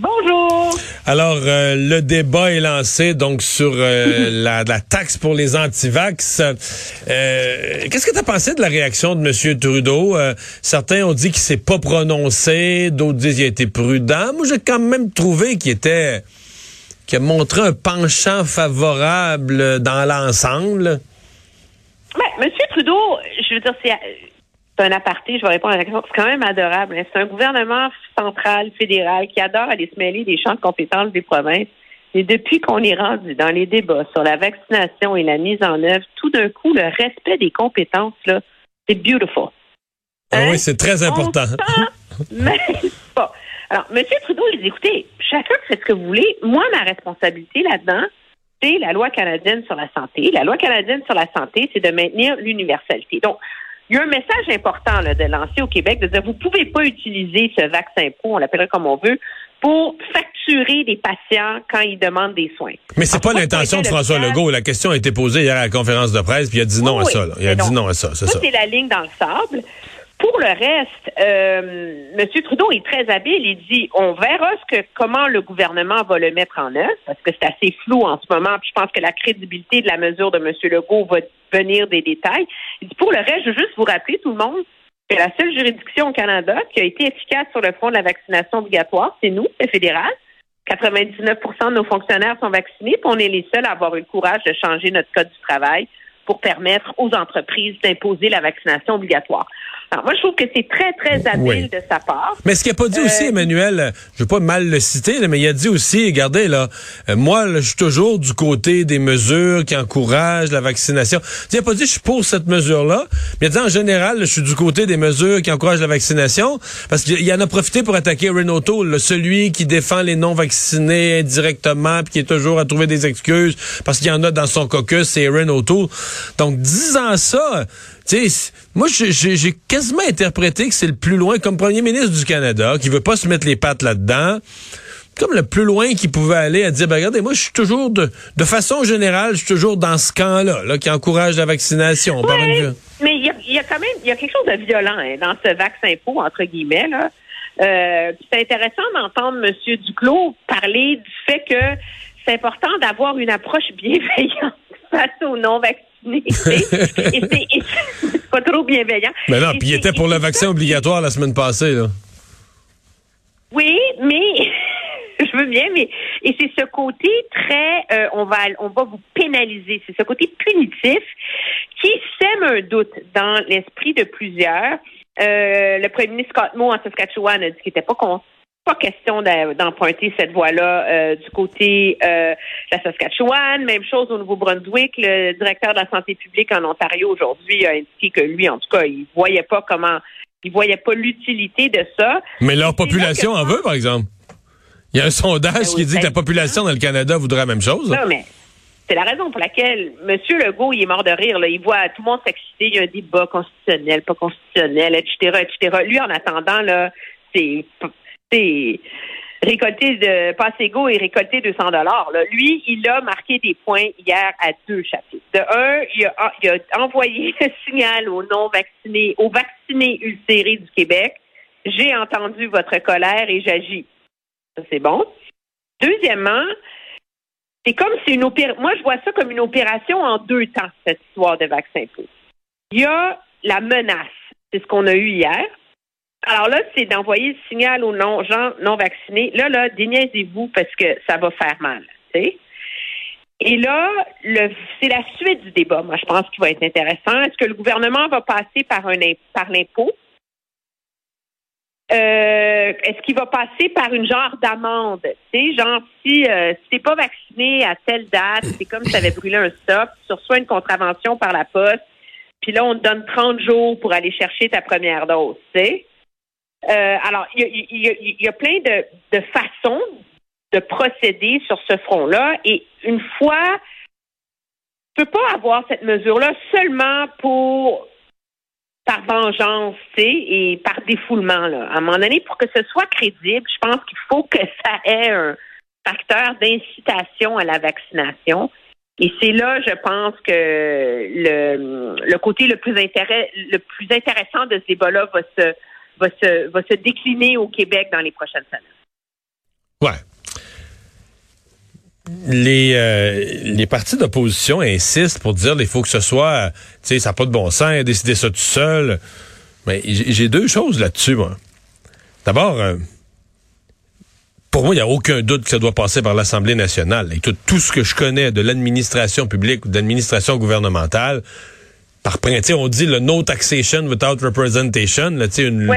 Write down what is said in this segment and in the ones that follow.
Bonjour. Alors, euh, le débat est lancé donc sur euh, la, la taxe pour les antivax. Euh, Qu'est-ce que tu as pensé de la réaction de M. Trudeau? Euh, certains ont dit qu'il s'est pas prononcé, d'autres disent qu'il a été prudent. Moi, j'ai quand même trouvé qu'il était qu'il a montré un penchant favorable dans l'ensemble. Ben, Monsieur Trudeau, je veux dire, c'est c'est un aparté, je vais répondre à la question. C'est quand même adorable. hein. C'est un gouvernement central, fédéral, qui adore aller se mêler des champs de compétences des provinces. Et depuis qu'on est rendu dans les débats sur la vaccination et la mise en œuvre, tout d'un coup, le respect des compétences, là, c'est beautiful. Ah Hein? oui, c'est très important. Mêle pas. Alors, M. Trudeau, il dit, écoutez, chacun fait ce que vous voulez. Moi, ma responsabilité là-dedans, c'est la loi canadienne sur la santé. La loi canadienne sur la santé, c'est de maintenir l'universalité. Donc, il y a un message important là, de lancer au Québec, de dire, vous pouvez pas utiliser ce vaccin pro, on l'appellerait comme on veut, pour facturer des patients quand ils demandent des soins. Mais c'est pas l'intention de François. Legault. La question a été posée hier à la conférence de presse, puis il a dit non Oui, à ça. là. Il a dit non à ça, c'est. Ça, c'est la ligne dans le sable. Pour le reste, euh, M. Trudeau est très habile. Il dit on verra ce que comment le gouvernement va le mettre en œuvre, parce que c'est assez flou en ce moment. Puis je pense que la crédibilité de la mesure de M. Legault va venir des détails. Il dit pour le reste, je veux juste vous rappeler tout le monde que la seule juridiction au Canada qui a été efficace sur le front de la vaccination obligatoire, c'est nous, le fédéral. 99% de nos fonctionnaires sont vaccinés, puis on est les seuls à avoir eu le courage de changer notre code du travail pour permettre aux entreprises d'imposer la vaccination obligatoire. Alors moi, je trouve que c'est très, très habile Oui. de sa part. Mais ce qu'il n'a pas dit aussi, Euh, Emmanuel, euh, je veux pas mal le citer, là, mais il a dit aussi, regardez, là, euh, moi, là, je suis toujours du côté des mesures qui encouragent la vaccination. Il n'a pas dit je suis pour cette mesure-là, mais il a dit en général, je suis du côté des mesures qui encouragent la vaccination, parce qu'il il en a profité pour attaquer là, celui qui défend les non-vaccinés indirectement, puis qui est toujours à trouver des excuses, parce qu'il y en a dans son caucus, c'est Renault Toll. Donc, disant ça, sais, moi, j'ai- quasiment interprété que c'est le plus loin, comme premier ministre du Canada, qui veut pas se mettre les pattes là-dedans, comme le plus loin qu'il pouvait aller à dire, ben, regardez, moi, je suis toujours, de, de façon générale, je suis toujours dans ce camp-là, là, qui encourage la vaccination. une- mais il y, a, il y a quand même il y a quelque chose de violent hein, dans ce vaccin faux, entre guillemets. Là. Euh, c'est intéressant d'entendre M. Duclos parler du fait que c'est important d'avoir une approche bienveillante face aux non-vaccinés. Et c'est pas trop bienveillant. Mais non, puis il était pour le vaccin obligatoire la semaine passée, là. Oui, mais je veux bien, mais et c'est ce côté très euh, on va on va vous pénaliser, c'est ce côté punitif qui sème un doute dans l'esprit de plusieurs. Euh, le premier ministre Scott Moe en Saskatchewan a dit qu'il n'était pas con- pas question d'emprunter cette voie-là euh, du côté euh, de la Saskatchewan. Même chose au Nouveau-Brunswick. Le directeur de la santé publique en Ontario aujourd'hui a indiqué que lui, en tout cas, il voyait pas comment, il voyait pas l'utilité de ça. Mais leur population que- en veut, par exemple. Il y a un sondage Ben qui dit que la ben- population dans le Canada voudrait la même chose. Non, mais c'est la raison pour laquelle M. Legault, il est mort de rire. Là. Il voit tout le monde s'exciter. Il y a un débat constitutionnel, pas constitutionnel, etc., etc. Lui, en attendant, là, c'est, c'est récolter de Passego et récolter 200 dollars. Lui, il a marqué des points hier à deux chapitres. De un, il a, envoyé le signal aux non-vaccinés, aux vaccinés ulcérés du Québec. J'ai entendu votre colère et j'agis. Ça, c'est bon. Deuxièmement, c'est comme si une opération. Moi, je vois ça comme une opération en deux temps, cette histoire de vaccin. Il y a la menace. C'est ce qu'on a eu hier. Alors là, c'est d'envoyer le signal aux non, gens non vaccinés. Là, là, déniaisez-vous parce que ça va faire mal. Et là, c'est la suite du débat, moi, je pense, qui va être intéressant. Est-ce que le gouvernement va passer par, un, par l'impôt? Euh, est-ce qu'il va passer par une genre d'amende? Tu genre, si, euh, si t'es pas vacciné à telle date, c'est comme si tu avais brûlé un stop, tu reçois une contravention par la poste, puis là, on te donne 30 jours pour aller chercher ta première dose, tu sais? Euh, alors, il y a, plein de, façons de procéder sur ce front-là. Et une fois, tu peux pas avoir cette mesure-là seulement pour par vengeance, et par défoulement. Là. À un moment donné, pour que ce soit crédible, je pense qu'il faut que ça ait un facteur d'incitation à la vaccination. Et c'est là, je pense que le, le côté le plus, intérêt, le plus intéressant de ce débat-là va se, va, se, va se décliner au Québec dans les prochaines semaines. Ouais. Les, euh, les partis d'opposition insistent pour dire qu'il faut que ce soit, tu sais, ça n'a pas de bon sens, décider ça tout seul. Mais j'ai deux choses là-dessus, moi. D'abord, euh, pour moi, il n'y a aucun doute que ça doit passer par l'Assemblée nationale. Et tout, tout ce que je connais de l'administration publique ou de l'administration gouvernementale, on dit le no taxation without representation, là, une,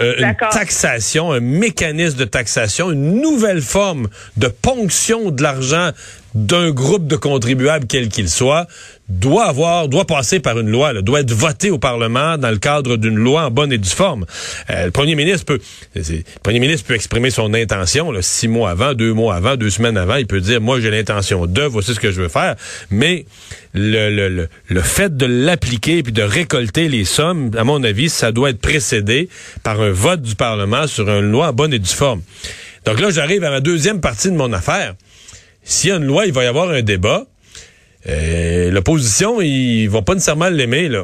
euh, une taxation, un mécanisme de taxation, une nouvelle forme de ponction de l'argent d'un groupe de contribuables, quel qu'il soit, doit avoir, doit passer par une loi, doit être voté au Parlement dans le cadre d'une loi en bonne et due forme. Euh, le premier ministre peut, le premier ministre peut exprimer son intention là, six mois avant, deux mois avant, deux semaines avant. Il peut dire, moi j'ai l'intention de, voici ce que je veux faire. Mais le, le, le, fait de l'appliquer puis de récolter les sommes, à mon avis, ça doit être précédé par un vote du Parlement sur une loi en bonne et due forme. Donc là, j'arrive à ma deuxième partie de mon affaire. S'il y a une loi, il va y avoir un débat. Euh, l'opposition, ils vont pas nécessairement l'aimer, là.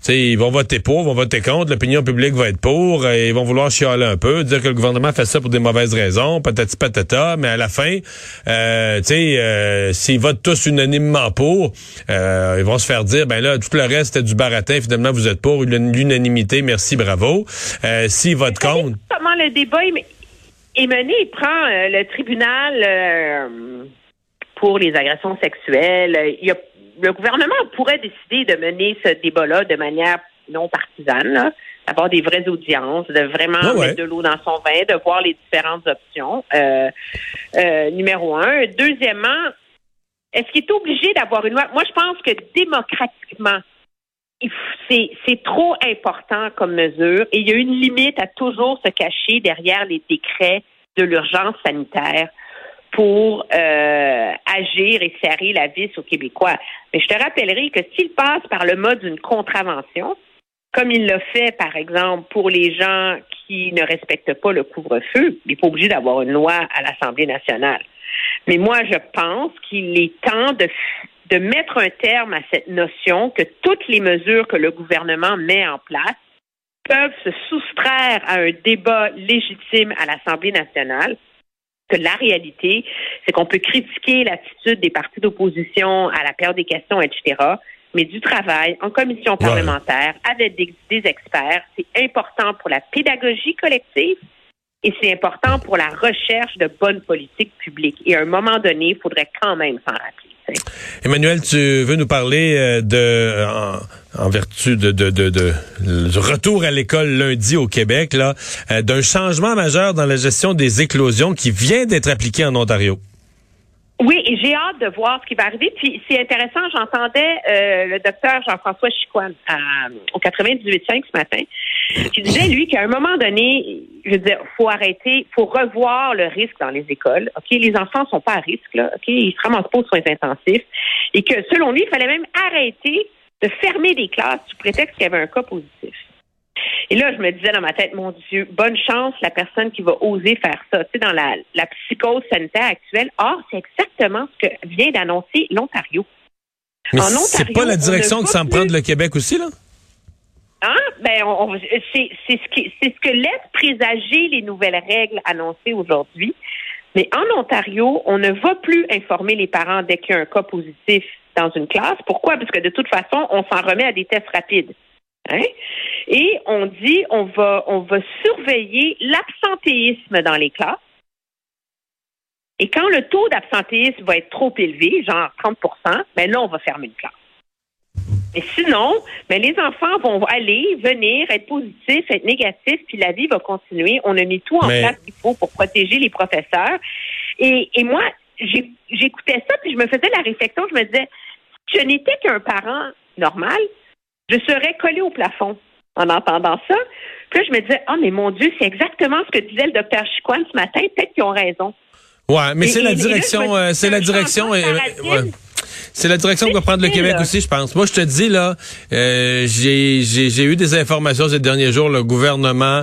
T'sais, ils vont voter pour, ils vont voter contre, l'opinion publique va être pour, et euh, ils vont vouloir chialer un peu, dire que le gouvernement fait ça pour des mauvaises raisons, patati patata, mais à la fin, euh, euh, s'ils votent tous unanimement pour, euh, ils vont se faire dire, ben là, tout le reste c'était du baratin, finalement vous êtes pour, l'unanimité, merci, bravo. Euh, s'ils votent contre... Comment le débat est mené? Il prend le tribunal pour les agressions sexuelles. Il y a, le gouvernement pourrait décider de mener ce débat-là de manière non partisane, d'avoir des vraies audiences, de vraiment ah mettre de l'eau dans son vin, de voir les différentes options. Euh, euh, numéro un. Deuxièmement, est-ce qu'il est obligé d'avoir une loi? Moi, je pense que démocratiquement, c'est trop important comme mesure et il y a une limite à toujours se cacher derrière les décrets de l'urgence sanitaire pour euh, agir et serrer la vis aux Québécois. Mais je te rappellerai que s'il passe par le mode d'une contravention, comme il l'a fait, par exemple, pour les gens qui ne respectent pas le couvre-feu, il n'est pas obligé d'avoir une loi à l'Assemblée nationale. Mais moi, je pense qu'il est temps de, de mettre un terme à cette notion que toutes les mesures que le gouvernement met en place peuvent se soustraire à un débat légitime à l'Assemblée nationale que la réalité, c'est qu'on peut critiquer l'attitude des partis d'opposition à la période des questions, etc. Mais du travail en commission parlementaire avec des, experts, c'est important pour la pédagogie collective et c'est important pour la recherche de bonnes politiques publiques. Et à un moment donné, il faudrait quand même s'en rappeler. Emmanuel, tu veux nous parler euh, de en, vertu de, de, de, du retour à l'école lundi au Québec, là, euh, d'un changement majeur dans la gestion des éclosions qui vient d'être appliqué en Ontario? Oui, et j'ai hâte de voir ce qui va arriver. Puis c'est intéressant, j'entendais euh, le docteur Jean-François Chicoine au 98.5 ce matin, qui disait, lui, qu'à un moment donné, je veux dire, faut arrêter, faut revoir le risque dans les écoles. OK, les enfants sont pas à risque, là. OK, ils se ramassent pas aux soins intensifs. Et que, selon lui, il fallait même arrêter de fermer des classes sous prétexte qu'il y avait un cas positif. Et là, je me disais dans ma tête, mon Dieu, bonne chance la personne qui va oser faire ça. Tu sais, dans la, la psychose sanitaire actuelle. Or, c'est exactement ce que vient d'annoncer l'Ontario. Mais c'est pas la direction que s'en prendre le Québec aussi, là? Hein? Ben, c'est ce, qui, ce que laisse présager les nouvelles règles annoncées aujourd'hui. Mais en Ontario, on ne va plus informer les parents dès qu'il y a un cas positif dans une classe. Pourquoi? Parce que de toute façon, on s'en remet à des tests rapides. Hein? Et on dit on va on va surveiller l'absentéisme dans les classes. Et quand le taux d'absentéisme va être trop élevé, genre 30% ben là, on va fermer une classe. Mais sinon, ben les enfants vont aller, venir, être positifs, être négatifs, puis la vie va continuer. On a mis tout en place qu'il faut pour protéger les professeurs. Et, et moi, j'écoutais ça, puis je me faisais la réflexion, je me disais, si je n'étais qu'un parent normal, je serais collé au plafond en entendant ça. Puis là, je me disais, oh, mais mon Dieu, c'est exactement ce que disait le docteur Chicoine ce matin. Peut-être qu'ils ont raison. Ouais, mais c'est la direction, euh, c'est la direction. c'est la direction que va prendre le Québec là. aussi, je pense. Moi, je te dis, là, euh, j'ai eu des informations ces derniers jours. Le gouvernement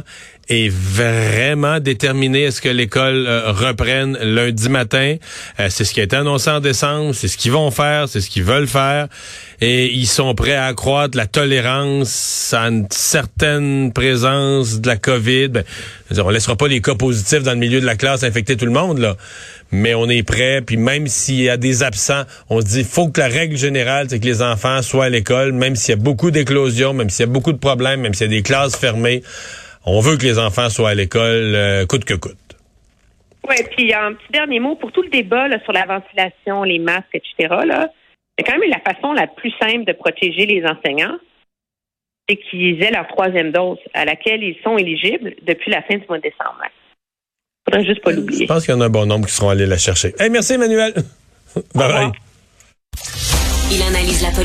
est vraiment déterminé à ce que l'école euh, reprenne lundi matin. Euh, c'est ce qui a été annoncé en décembre. C'est ce qu'ils vont faire. C'est ce qu'ils veulent faire. Et ils sont prêts à accroître la tolérance à une certaine présence de la COVID. Ben, on laissera pas les cas positifs dans le milieu de la classe infecter tout le monde, là. Mais on est prêt. Puis même s'il y a des absents, on se dit, faut que la règle générale, c'est que les enfants soient à l'école, même s'il y a beaucoup d'éclosions, même s'il y a beaucoup de problèmes, même s'il y a des classes fermées. On veut que les enfants soient à l'école euh, coûte que coûte. Oui, puis un petit dernier mot pour tout le débat là, sur la ventilation, les masques, etc. Là, c'est quand même la façon la plus simple de protéger les enseignants, c'est qu'ils aient leur troisième dose à laquelle ils sont éligibles depuis la fin du mois de décembre. Faudrait juste pas Je l'oublier. pense qu'il y en a un bon nombre qui seront allés la chercher. Hey, merci Emmanuel. bye bye. Il analyse la politique.